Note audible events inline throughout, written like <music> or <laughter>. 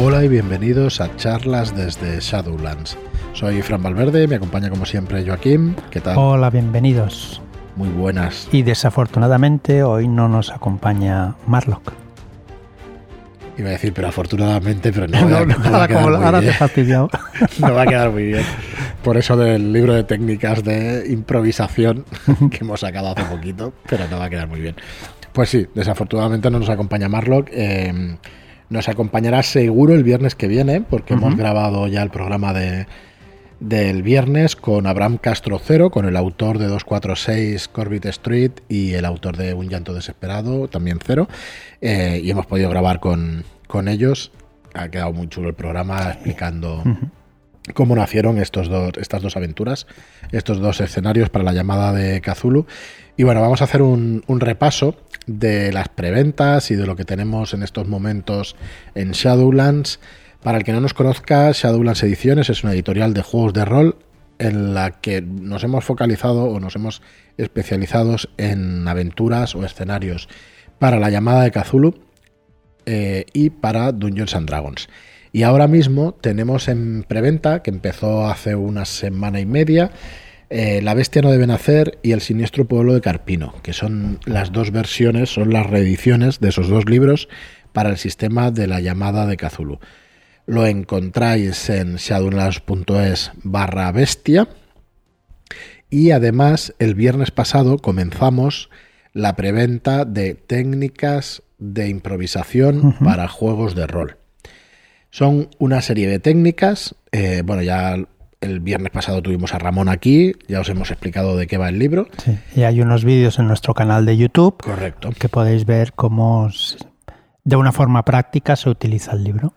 Hola y bienvenidos a charlas desde Shadowlands. Soy Fran Valverde, me acompaña como siempre Joaquín. ¿Qué tal? Hola, bienvenidos. Muy buenas. Y desafortunadamente hoy no nos acompaña Marlock. Iba a decir, pero afortunadamente, pero no, <laughs> No, va a- no, no va a ahora quedar como muy ahora te he fastidiado. <laughs> No va a quedar muy bien. Por eso del libro de técnicas de improvisación que hemos sacado hace poquito, pero no va a quedar muy bien. Pues sí, desafortunadamente no nos acompaña Marlock. eh, nos acompañará seguro el viernes que viene, porque hemos grabado ya el programa de, del viernes con Abraham Castro Cero, con el autor de 246 Corbett Street y el autor de Un llanto desesperado, también Cero. eh, y hemos podido grabar con, con ellos. Ha quedado muy chulo el programa explicando cómo nacieron estos dos, estas dos aventuras, estos dos escenarios para la llamada de Cthulhu. Y bueno, vamos a hacer un, un repaso de las preventas y de lo que tenemos en estos momentos en Shadowlands. Para el que no nos conozca, Shadowlands Ediciones es una editorial de juegos de rol en la que nos hemos focalizado o nos hemos especializado en aventuras o escenarios para la llamada de Cthulhu eh, y para Dungeons and Dragons. Y ahora mismo tenemos en preventa, que empezó hace una semana y media, eh, La Bestia no debe nacer y El siniestro pueblo de Carpino, que son las dos versiones, son las reediciones de esos dos libros para el sistema de la llamada de Cthulhu. Lo encontráis en shadowlands.es barra bestia. Y además, el viernes pasado comenzamos la preventa de técnicas de improvisación para juegos de rol. Son una serie de técnicas. eh, bueno, ya el viernes pasado tuvimos a Ramón aquí, ya os hemos explicado de qué va el libro. Sí, y hay unos vídeos en nuestro canal de YouTube Correcto. que podéis ver cómo de una forma práctica se utiliza el libro.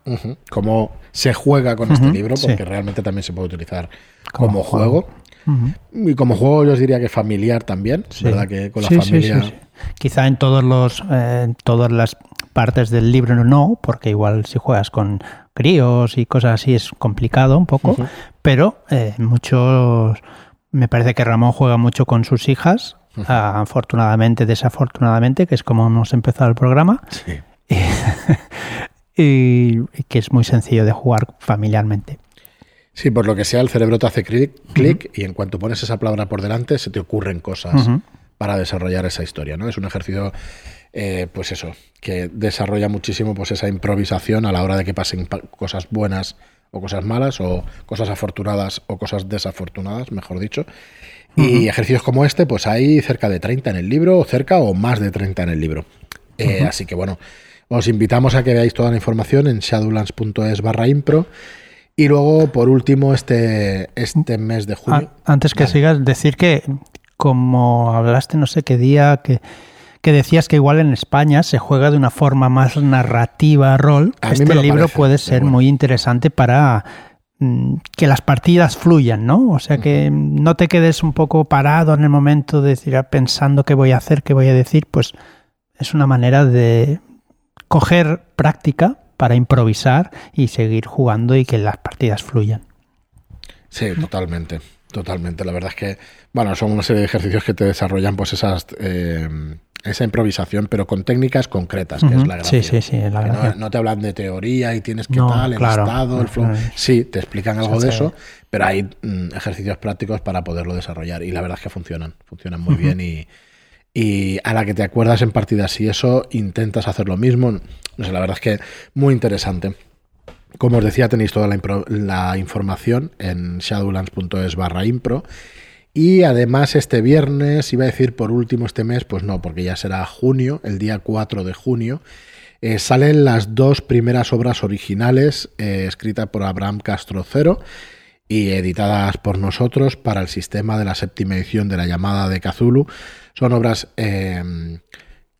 Cómo se juega con este libro, sí. porque realmente también se puede utilizar Como como, juego. Y como juego yo os diría que familiar también, Sí. ¿verdad? Que con la Sí, familia... Quizá en todos los eh, todas las partes del libro no, porque igual si juegas con críos y cosas así es complicado un poco, pero eh, muchos me parece que Ramón juega mucho con sus hijas, afortunadamente, desafortunadamente, que es como hemos empezado el programa, Sí. <laughs> y, y que es muy sencillo de jugar familiarmente. Sí, por lo que sea, el cerebro te hace clic clic y en cuanto pones esa palabra por delante se te ocurren cosas para desarrollar esa historia, ¿no? Es un ejercicio, eh, pues eso, que desarrolla muchísimo pues esa improvisación a la hora de que pasen pa- cosas buenas o cosas malas o cosas afortunadas o cosas desafortunadas, mejor dicho. Y ejercicios como este, pues hay cerca de 30 en el libro, o cerca o más de 30 en el libro. Eh, Así que bueno, os invitamos a que veáis toda la información en shadowlands.es barra impro. Y luego, por último, este, este mes de junio. Antes que Vale. sigas, decir que como hablaste no sé qué día, que, que decías que igual en España se juega de una forma más narrativa rol, A este libro parece, puede ser bueno. muy interesante para mm, que las partidas fluyan, ¿no? O sea, que no te quedes un poco parado en el momento de decir, "Ah, pensando qué voy a hacer, qué voy a decir, pues es una manera de coger práctica para improvisar y seguir jugando y que las partidas fluyan. Sí, totalmente. Totalmente. La verdad es que, bueno, son una serie de ejercicios que te desarrollan pues esas eh, esa improvisación, pero con técnicas concretas, que es la gracia. Sí, sí, sí, la no, te hablan de teoría y tienes que No, tal, el claro. estado, el flow. Sí, te explican algo de eso, pero hay mm, ejercicios prácticos para poderlo desarrollar. Y la verdad es que funcionan, funcionan muy bien y, y a la que te acuerdas en partidas y eso intentas hacer lo mismo. No sé, la verdad es que muy interesante. Como os decía, tenéis toda la, impro- la información en shadowlands.es barra impro. Y además este viernes, iba a decir por último este mes, pues no, porque ya será junio, el día 4 de junio, eh, salen las dos primeras obras originales eh, escritas por Abraham Castro Cero y editadas por nosotros para el sistema de la séptima edición de la llamada de Cthulhu. Son obras eh,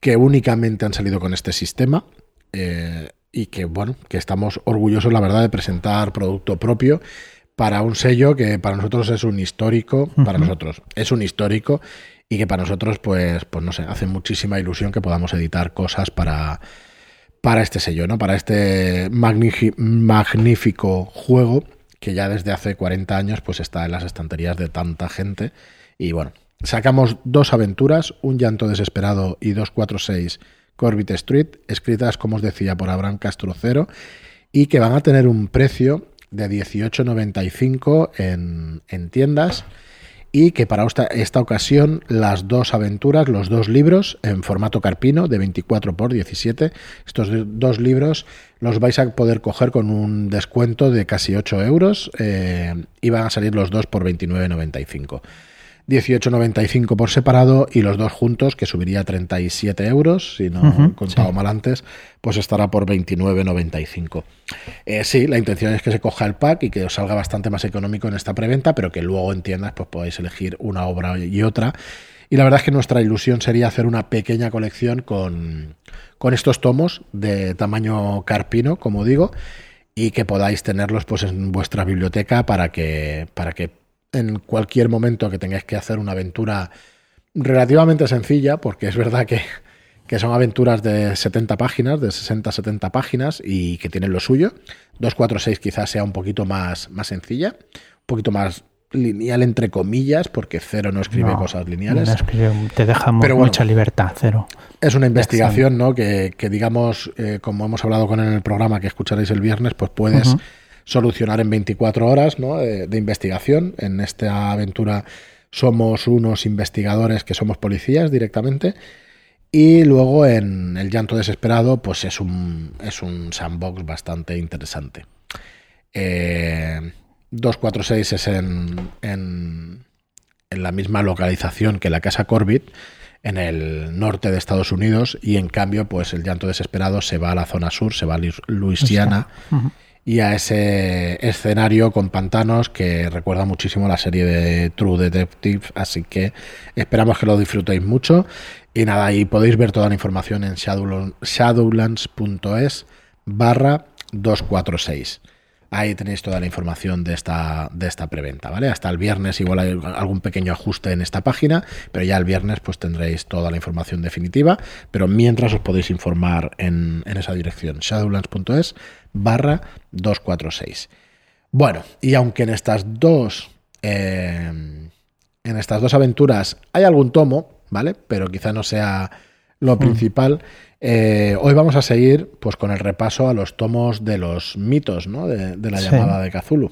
que únicamente han salido con este sistema eh, y que, bueno, que estamos orgullosos, la verdad, de presentar producto propio para un sello que para nosotros es un histórico, para nosotros es un histórico y que para nosotros, pues, pues no sé, hace muchísima ilusión que podamos editar cosas para, para este sello, ¿no? Para este magnífico juego que ya desde hace 40 años pues está en las estanterías de tanta gente. Y bueno, sacamos dos aventuras, Un llanto desesperado y 246 Corbett Street, escritas, como os decía, por Abraham Castro Cero y que van a tener un precio de 18,95 en, en tiendas y que para esta, esta, ocasión las dos aventuras, los dos libros en formato carpino de 24 por 17, estos dos libros los vais a poder coger con un descuento de casi 8 euros eh, y van a salir los dos por 29,95. 18,95 por separado y los dos juntos, que subiría a 37 euros, si no he contado mal antes, pues estará por 29,95. Eh, sí, la intención es que se coja el pack y que os salga bastante más económico en esta preventa, pero que luego en tiendas pues podáis elegir una obra y otra. Y la verdad es que nuestra ilusión sería hacer una pequeña colección con, con estos tomos de tamaño carpino, como digo, y que podáis tenerlos pues en vuestra biblioteca para que, para que en cualquier momento que tengáis que hacer una aventura relativamente sencilla, porque es verdad que, son aventuras de 70 páginas, de 60-70 páginas y que tienen lo suyo. 246 quizás sea un poquito más, más sencilla, un poquito más lineal entre comillas, porque Cero no escribe cosas lineales. te deja mucha libertad, Cero. Es una investigación, ¿no? Que, digamos, eh, como hemos hablado con él en el programa que escucharéis el viernes, pues puedes solucionar en 24 horas de, investigación. En esta aventura somos unos investigadores que somos policías directamente. Y luego en El llanto desesperado, pues es un, es un sandbox bastante interesante. 246 eh, es en, en, en, la misma localización que la Casa Corbett, en el norte de Estados Unidos, y en cambio, pues el llanto desesperado se va a la zona sur, se va a Luisiana y a ese escenario con pantanos que recuerda muchísimo la serie de True Detective, así que esperamos que lo disfrutéis mucho. Y nada, ahí podéis ver toda la información en shadowlands.es barra 246. Ahí tenéis toda la información de esta, de esta preventa, ¿vale? Hasta el viernes igual hay algún pequeño ajuste en esta página, pero ya el viernes pues tendréis toda la información definitiva, pero mientras os podéis informar en, esa dirección, shadowlands.es barra 246. Bueno, y aunque en estas dos... Eh, en estas dos aventuras hay algún tomo, ¿vale? Pero quizá no sea lo mm. Eh, hoy vamos a seguir pues, con el repaso a los tomos de los mitos ¿no? de, la llamada de Cthulhu.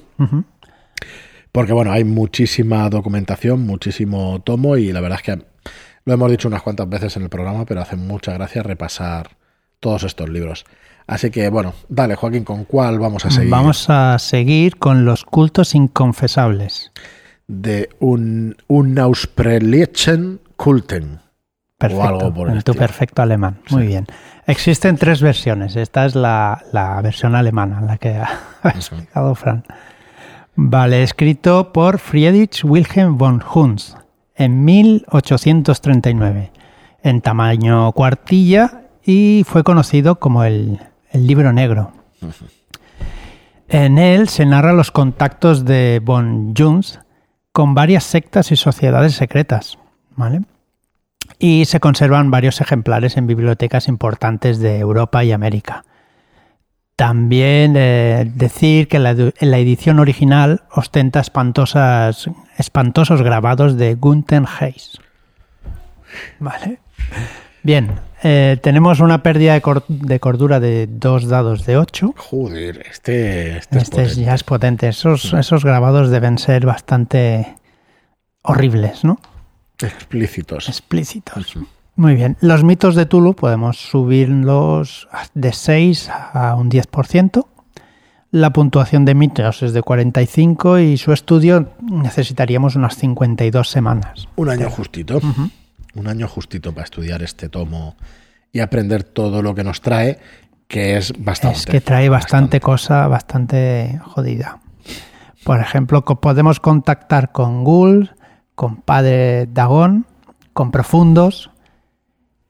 Porque bueno, hay muchísima documentación, muchísimo tomo y la verdad es que lo hemos dicho unas cuantas veces en el programa, pero hace mucha gracia repasar todos estos libros. Así que bueno, dale Joaquín, ¿con cuál vamos a seguir? Vamos a seguir con los cultos inconfesables. De un, un Kulten. Perfecto, en tu perfecto alemán. Muy bien. Existen tres versiones. Esta es la, versión alemana, la que ha <laughs> explicado Fran. Vale, escrito por Friedrich Wilhelm von Hunz en 1839, en tamaño cuartilla y fue conocido como el, el libro negro. En él se narra los contactos de von Junz con varias sectas y sociedades secretas. ¿vale? Y se conservan varios ejemplares en bibliotecas importantes de Europa y América. También eh, decir que la, la, edición original ostenta espantosas, espantosos grabados de Gunther Hayes. Vale. Bien, eh, tenemos una pérdida de, cordura de dos dados de 8. Joder, este, este, este ya es potente. Esos, esos grabados deben ser bastante horribles, ¿no? Explícitos. Explícitos. Muy bien. Los mitos de Tulu podemos subirlos de 6 a un 10%. La puntuación de mitos es de 45 y su estudio necesitaríamos unas 52 semanas. Un año justito. Un año justito para estudiar este tomo y aprender todo lo que nos trae, que es bastante. Es que trae bastante, cosa, bastante jodida. Por ejemplo, podemos contactar con Google con Padre Dagón, con Profundos,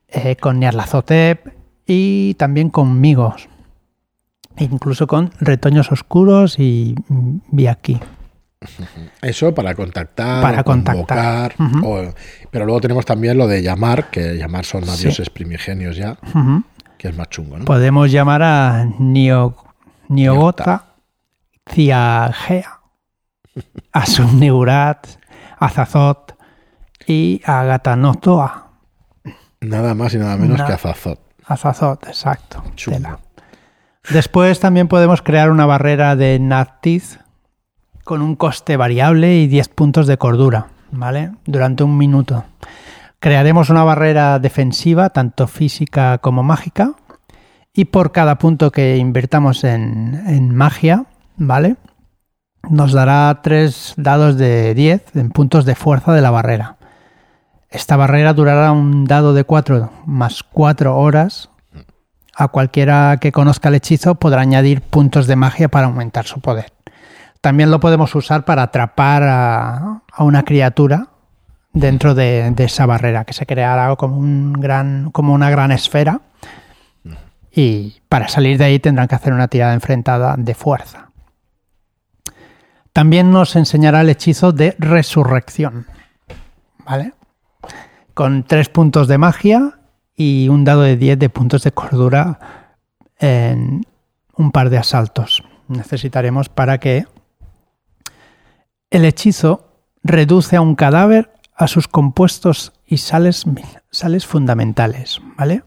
eh, con Nyarlathotep y también con Migos, incluso con Retoños Oscuros y Viaki. Eso para contactar, para contactar. pero luego tenemos también lo de llamar, que llamar son a dioses primigenios ya, que es más chungo. ¿no? Podemos llamar a Nio, Niogota, Ciagea, Asunigurat, Azazot y Agatanotoa. Nada más y nada menos que Azazot. Azazot, exacto. Después también podemos crear una barrera de Natiz con un coste variable y 10 puntos de cordura, ¿vale? Durante un minuto. Crearemos una barrera defensiva, tanto física como mágica, y por cada punto que invirtamos en, en magia, ¿vale? Nos dará tres dados de 10 en puntos de fuerza de la barrera. Esta barrera durará un dado de 4 más 4 horas. A cualquiera que conozca el hechizo podrá añadir puntos de magia para aumentar su poder. También lo podemos usar para atrapar a, a una criatura dentro de, de, esa barrera, que se creará como, un gran, como una gran esfera. Y para salir de ahí tendrán que hacer una tirada enfrentada de fuerza. También nos enseñará el hechizo de resurrección. ¿Vale? Con tres puntos de magia y un dado de 10 de puntos de cordura en un par de asaltos. Necesitaremos para que el hechizo reduce a un cadáver a sus compuestos y sales, sales fundamentales, ¿vale?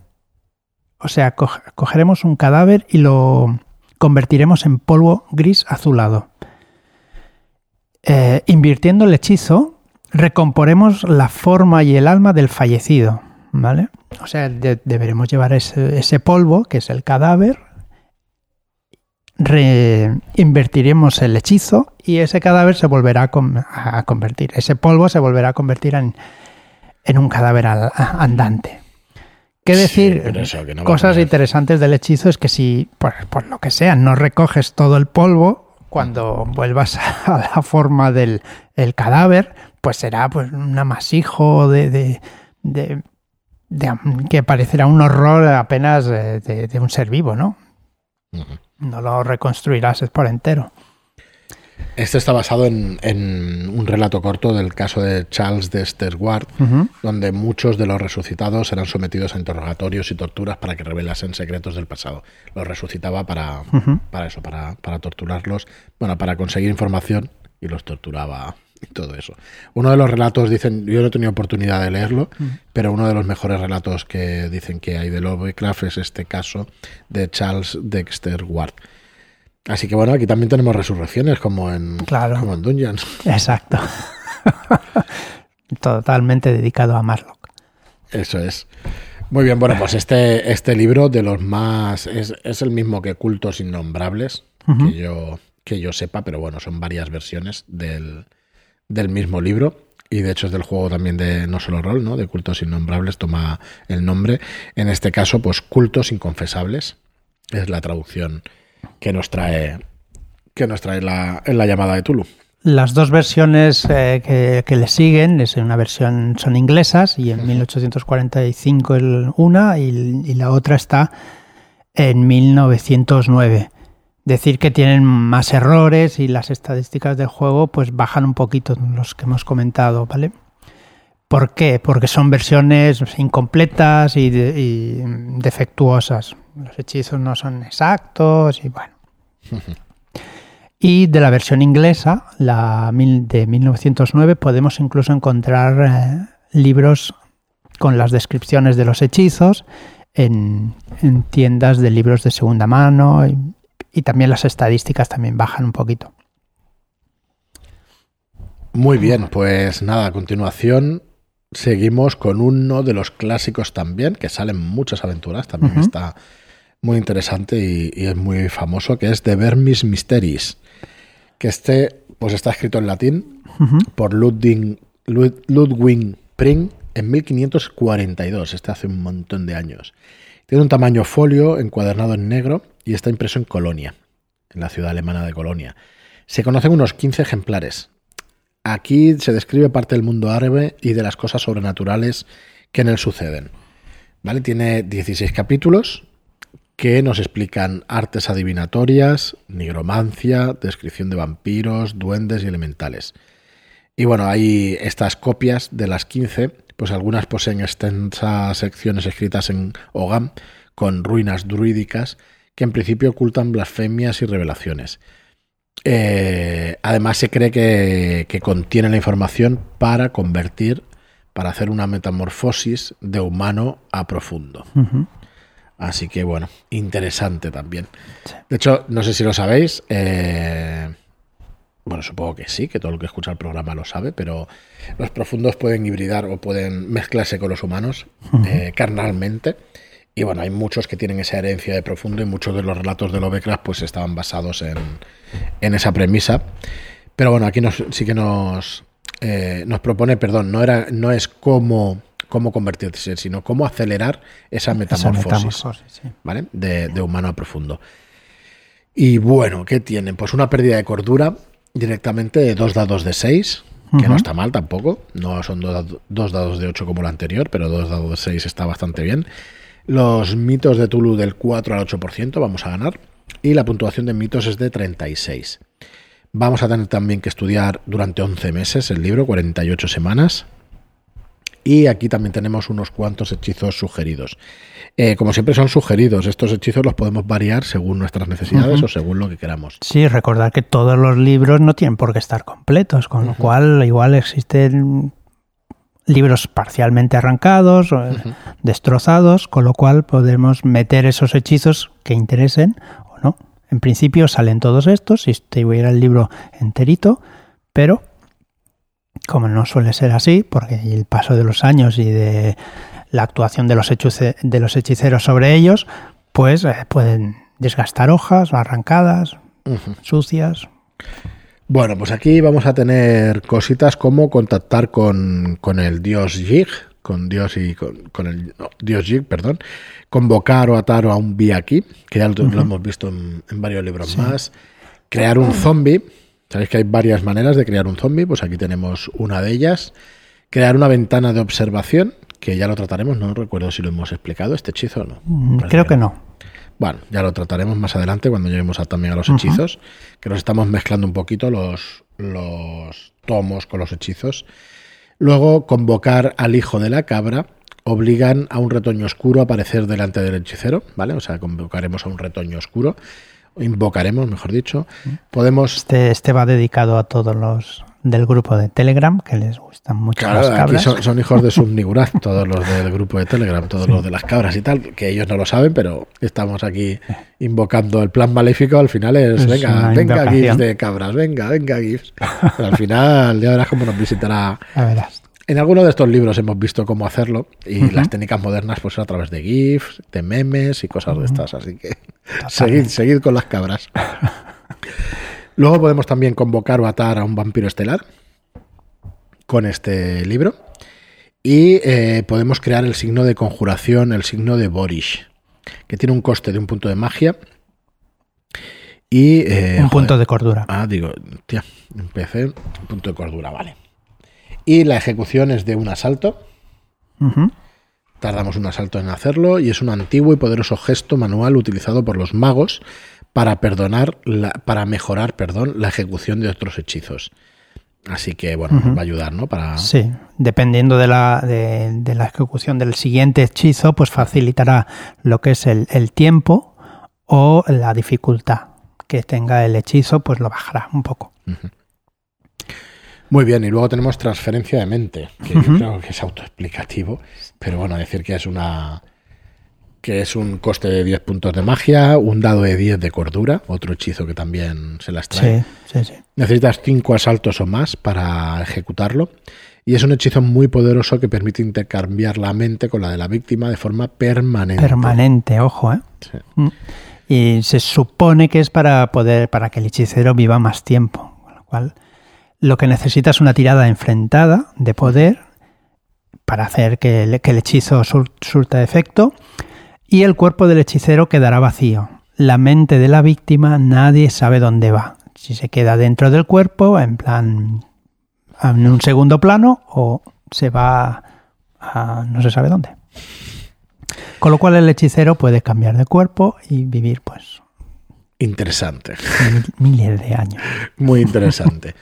O sea, cogeremos un cadáver y lo convertiremos en polvo gris azulado. Eh, invirtiendo el hechizo, recomporemos la forma y el alma del fallecido, ¿vale? O sea, de deberemos llevar ese, ese, polvo, que es el cadáver, reinvertiremos el hechizo y ese cadáver se volverá a, con, a, convertir, ese polvo se volverá a convertir en, en un cadáver andante. ¿Qué decir? Sí, eso, que no Cosas interesantes del hechizo es que si, por, por, lo que sea, no recoges todo el polvo, cuando vuelvas <laughs> a la forma del el cadáver, pues será pues un amasijo de, de, de, de que parecerá un horror apenas de, un ser vivo, ¿no? Uh -huh. No lo reconstruirás por entero. Este está basado en, en, un relato corto del caso de Charles de Sterward, uh -huh. donde muchos de los resucitados eran sometidos a interrogatorios y torturas para que revelasen secretos del pasado. Los resucitaba para, uh -huh. para eso, para, para torturarlos, bueno, para conseguir información y los torturaba y todo eso. Uno de los relatos, dicen, yo no he tenido oportunidad de leerlo, uh -huh. pero uno de los mejores relatos que dicen que hay de Lovecraft es este caso de Charles Dexter Ward. Así que bueno, aquí también tenemos resurrecciones como en, claro. como en Dungeons. Exacto. Totalmente dedicado a Marlock. Eso es. Muy bien, bueno, pues este, este libro de los más. Es, es el mismo que Cultos Innombrables, uh -huh. que, yo, que yo sepa, pero bueno, son varias versiones del, del mismo libro. Y de hecho es del juego también de no solo rol, ¿no? De cultos innombrables, toma el nombre. En este caso, pues cultos inconfesables. Es la traducción que nos trae que nos trae la, en la llamada de Tulu. Las dos versiones eh, que, que, le siguen es una versión son inglesas y en uh -huh. 1845 el, una y, y, la otra está en 1909. Decir que tienen más errores y las estadísticas del juego pues bajan un poquito los que hemos comentado, ¿vale? ¿Por qué? Porque son versiones incompletas y, de, y defectuosas. Los hechizos no son exactos y bueno. <laughs> Y de la versión inglesa, la de 1909, podemos incluso encontrar eh, libros con las descripciones de los hechizos en, en, tiendas de libros de segunda mano y, y también las estadísticas también bajan un poquito. Muy bien, pues nada, a continuación seguimos con uno de los clásicos también, que salen muchas aventuras, también uh -huh. está muy interesante y, y, es muy famoso, que es The Vermis Mysteries, que este pues está escrito en latín uh -huh. por Ludwig, Lud, Ludwig Pring en 1542, este hace un montón de años. Tiene un tamaño folio encuadernado en negro y está impreso en Colonia, en la ciudad alemana de Colonia. Se conocen unos 15 ejemplares. Aquí se describe parte del mundo árabe y de las cosas sobrenaturales que en él suceden. ¿Vale? Tiene 16 capítulos que nos explican artes adivinatorias, nigromancia, descripción de vampiros, duendes y elementales. Y bueno, hay estas copias de las 15, pues algunas poseen extensas secciones escritas en Ogam con ruinas druídicas que en principio ocultan blasfemias y revelaciones. Eh, además se cree que, que, contiene la información para convertir, para hacer una metamorfosis de humano a profundo. Así que bueno, interesante también. De hecho, no sé si lo sabéis, eh, bueno, supongo que sí, que todo el que escucha el programa lo sabe, pero los profundos pueden hibridar o pueden mezclarse con los humanos eh, carnalmente. Y bueno, hay muchos que tienen esa herencia de profundo y muchos de los relatos de Lovecraft pues estaban basados en, en esa premisa. Pero bueno, aquí nos, sí que nos, eh, nos propone, perdón, no, era, no es cómo, cómo convertirse, sino cómo acelerar esa metamorfosis, ¿vale? de, de humano a profundo. Y bueno, ¿qué tienen? Pues una pérdida de cordura directamente de dos dados de 6, que no está mal tampoco. No son dos, dados de 8 como el anterior, pero dos dados de 6 está bastante bien. Los mitos de Tulu del 4 al 8% vamos a ganar. Y la puntuación de mitos es de 36. Vamos a tener también que estudiar durante 11 meses el libro, 48 semanas. Y aquí también tenemos unos cuantos hechizos sugeridos. Eh, como siempre son sugeridos, estos hechizos los podemos variar según nuestras necesidades o según lo que queramos. Sí, recordar que todos los libros no tienen por qué estar completos, con lo cual igual existen libros parcialmente arrancados, o destrozados, con lo cual podemos meter esos hechizos que interesen o no. En principio salen todos estos, si estuviera el libro enterito, pero como no suele ser así, porque el paso de los años y de la actuación de los, de los hechiceros sobre ellos, pues eh, pueden desgastar hojas arrancadas, sucias. Bueno, pues aquí vamos a tener cositas como contactar con, el dios Jig, con Dios y con, el dios Jig, perdón, convocar o atar a un aquí, que ya lo, hemos visto en, varios libros más, crear un zombie, sabéis que hay varias maneras de crear un zombie, pues aquí tenemos una de ellas, crear una ventana de observación, que ya lo trataremos, no recuerdo si lo hemos explicado, este hechizo o no. Mm, creo que no. Bueno, ya lo trataremos más adelante cuando lleguemos a, también a los hechizos, que nos estamos mezclando un poquito los, los tomos con los hechizos. Luego, convocar al hijo de la cabra obligan a un retoño oscuro a aparecer delante del hechicero, ¿vale? O sea, convocaremos a un retoño oscuro, invocaremos, mejor dicho. Podemos... Este, este va dedicado a todos los del grupo de Telegram, que les gustan mucho las cabras. Aquí son, hijos de <laughs> Subniguraz, todos los del grupo de Telegram, todos los de las cabras y tal, que ellos no lo saben, pero estamos aquí invocando el plan maléfico. Al final es, venga, venga GIFs de cabras, venga, venga GIFs. Pero al final ya verás cómo nos visitará. En alguno de estos libros hemos visto cómo hacerlo y las técnicas modernas pues a través de GIFs, de memes y cosas de estas, así que seguid, seguid con las cabras. Luego podemos también convocar o atar a un vampiro estelar con este libro. Y eh, podemos crear el signo de conjuración, el signo de Borish, que tiene un coste de un punto de magia. Y, eh, un punto de cordura. Ah, digo, tía, empecé un punto de cordura, vale. Y la ejecución es de un asalto. Tardamos un asalto en hacerlo y es un antiguo y poderoso gesto manual utilizado por los magos para perdonar, la, para mejorar, perdón, la ejecución de otros hechizos. Así que, bueno, va a ayudar, ¿no? Para... Sí, dependiendo de la, de, la ejecución del siguiente hechizo, pues facilitará lo que es el, tiempo o la dificultad que tenga el hechizo, pues lo bajará un poco. Muy bien, y luego tenemos transferencia de mente, que yo creo que es autoexplicativo, pero bueno, decir que es una que es un coste de 10 puntos de magia, un dado de 10 de cordura, otro hechizo que también se las trae. Sí, sí, sí. Necesitas 5 asaltos o más para ejecutarlo. Y es un hechizo muy poderoso que permite intercambiar la mente con la de la víctima de forma permanente. Permanente, ojo, ¿eh? Sí. Mm. Y se supone que es para poder, para que el hechicero viva más tiempo. Con lo cual, lo que necesita es una tirada enfrentada de poder para hacer que el, que el hechizo surta efecto y el cuerpo del hechicero quedará vacío. La mente de la víctima nadie sabe dónde va. Si se queda dentro del cuerpo, en plan en un segundo plano, o se va a no se sabe dónde. Con lo cual el hechicero puede cambiar de cuerpo y vivir pues interesante. miles de años. Muy interesante.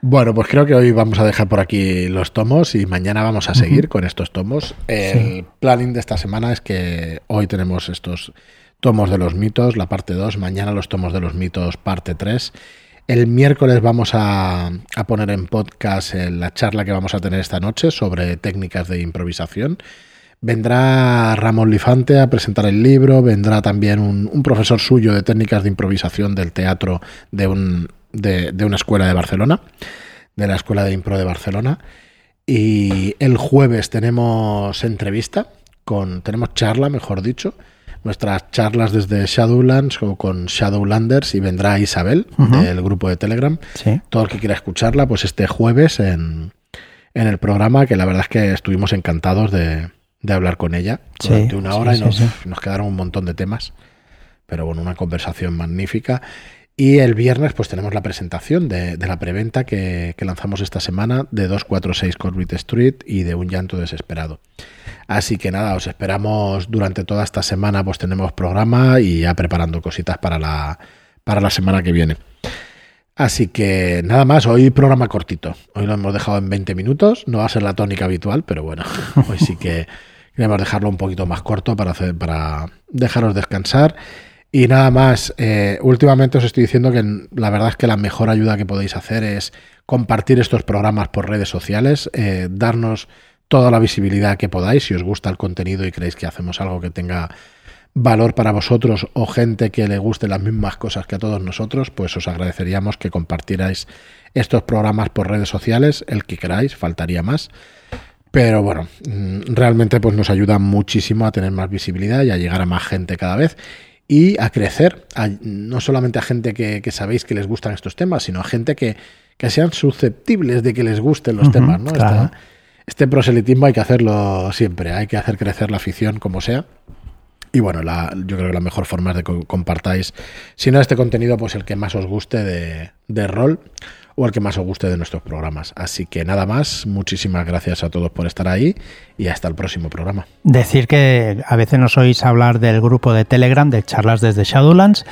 Bueno, pues creo que hoy vamos a dejar por aquí los tomos y mañana vamos a seguir con estos tomos. El planning de esta semana es que hoy tenemos estos tomos de los mitos, la parte 2, mañana los tomos de los mitos, parte 3. El miércoles vamos a, poner en podcast la charla que vamos a tener esta noche sobre técnicas de improvisación. Vendrá Ramón Lifante a presentar el libro, vendrá también un, profesor suyo de técnicas de improvisación del teatro de, un, de, una escuela de Barcelona, de la Escuela de Impro de Barcelona. Y el jueves tenemos entrevista, con, tenemos charla, mejor dicho, nuestras charlas desde Shadowlands o con Shadowlanders y vendrá Isabel del grupo de Telegram. Todo el que quiera escucharla, pues este jueves en, en el programa, que la verdad es que estuvimos encantados de, de hablar con ella durante una hora y nos, nos, quedaron un montón de temas. Pero bueno, una conversación magnífica. Y el viernes pues tenemos la presentación de, la preventa que, que, lanzamos esta semana de 246 Corbett Street y de Un llanto desesperado. Así que nada, os esperamos durante toda esta semana, pues tenemos programa y ya preparando cositas para la, para la semana que viene. Así que nada más, hoy programa cortito. Hoy lo hemos dejado en 20 minutos, no va a ser la tónica habitual, pero bueno, <laughs> hoy sí que queremos dejarlo un poquito más corto para, hacer, para dejaros descansar. Y nada más, eh, últimamente os estoy diciendo que la verdad es que la mejor ayuda que podéis hacer es compartir estos programas por redes sociales, eh, darnos toda la visibilidad que podáis si os gusta el contenido y creéis que hacemos algo que tenga valor para vosotros o gente que le guste las mismas cosas que a todos nosotros, pues os agradeceríamos que compartierais estos programas por redes sociales, el que queráis, faltaría más. Pero bueno, mm, realmente pues nos ayuda muchísimo a tener más visibilidad y a llegar a más gente cada vez y a crecer, no solamente a gente que, sabéis que les gustan estos temas, sino a gente que, sean susceptibles de que les gusten los temas. ¿no? este proselitismo hay que hacerlo siempre, hay que hacer crecer la afición como sea. Y bueno, la, yo creo que la mejor forma es de que compartáis, si no este contenido, pues el que más os guste de, de rol o el que más os guste de nuestros programas. Así que nada más, muchísimas gracias a todos por estar ahí y hasta el próximo programa. Decir que a veces nos oís hablar del grupo de Telegram de charlas desde Shadowlands,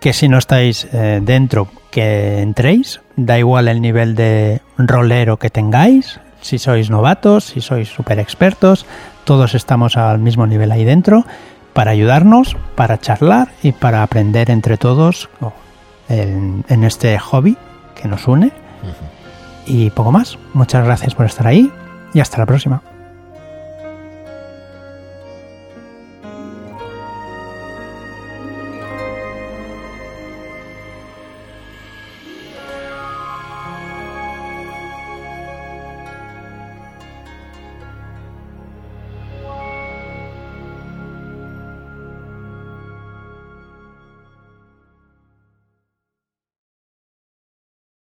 que si no estáis eh, dentro, que entréis, da igual el nivel de rolero que tengáis, si sois novatos, si sois super expertos, todos estamos al mismo nivel ahí dentro para ayudarnos, para charlar y para aprender entre todos en, este hobby que nos une. Y poco más. Muchas gracias por estar ahí y hasta la próxima.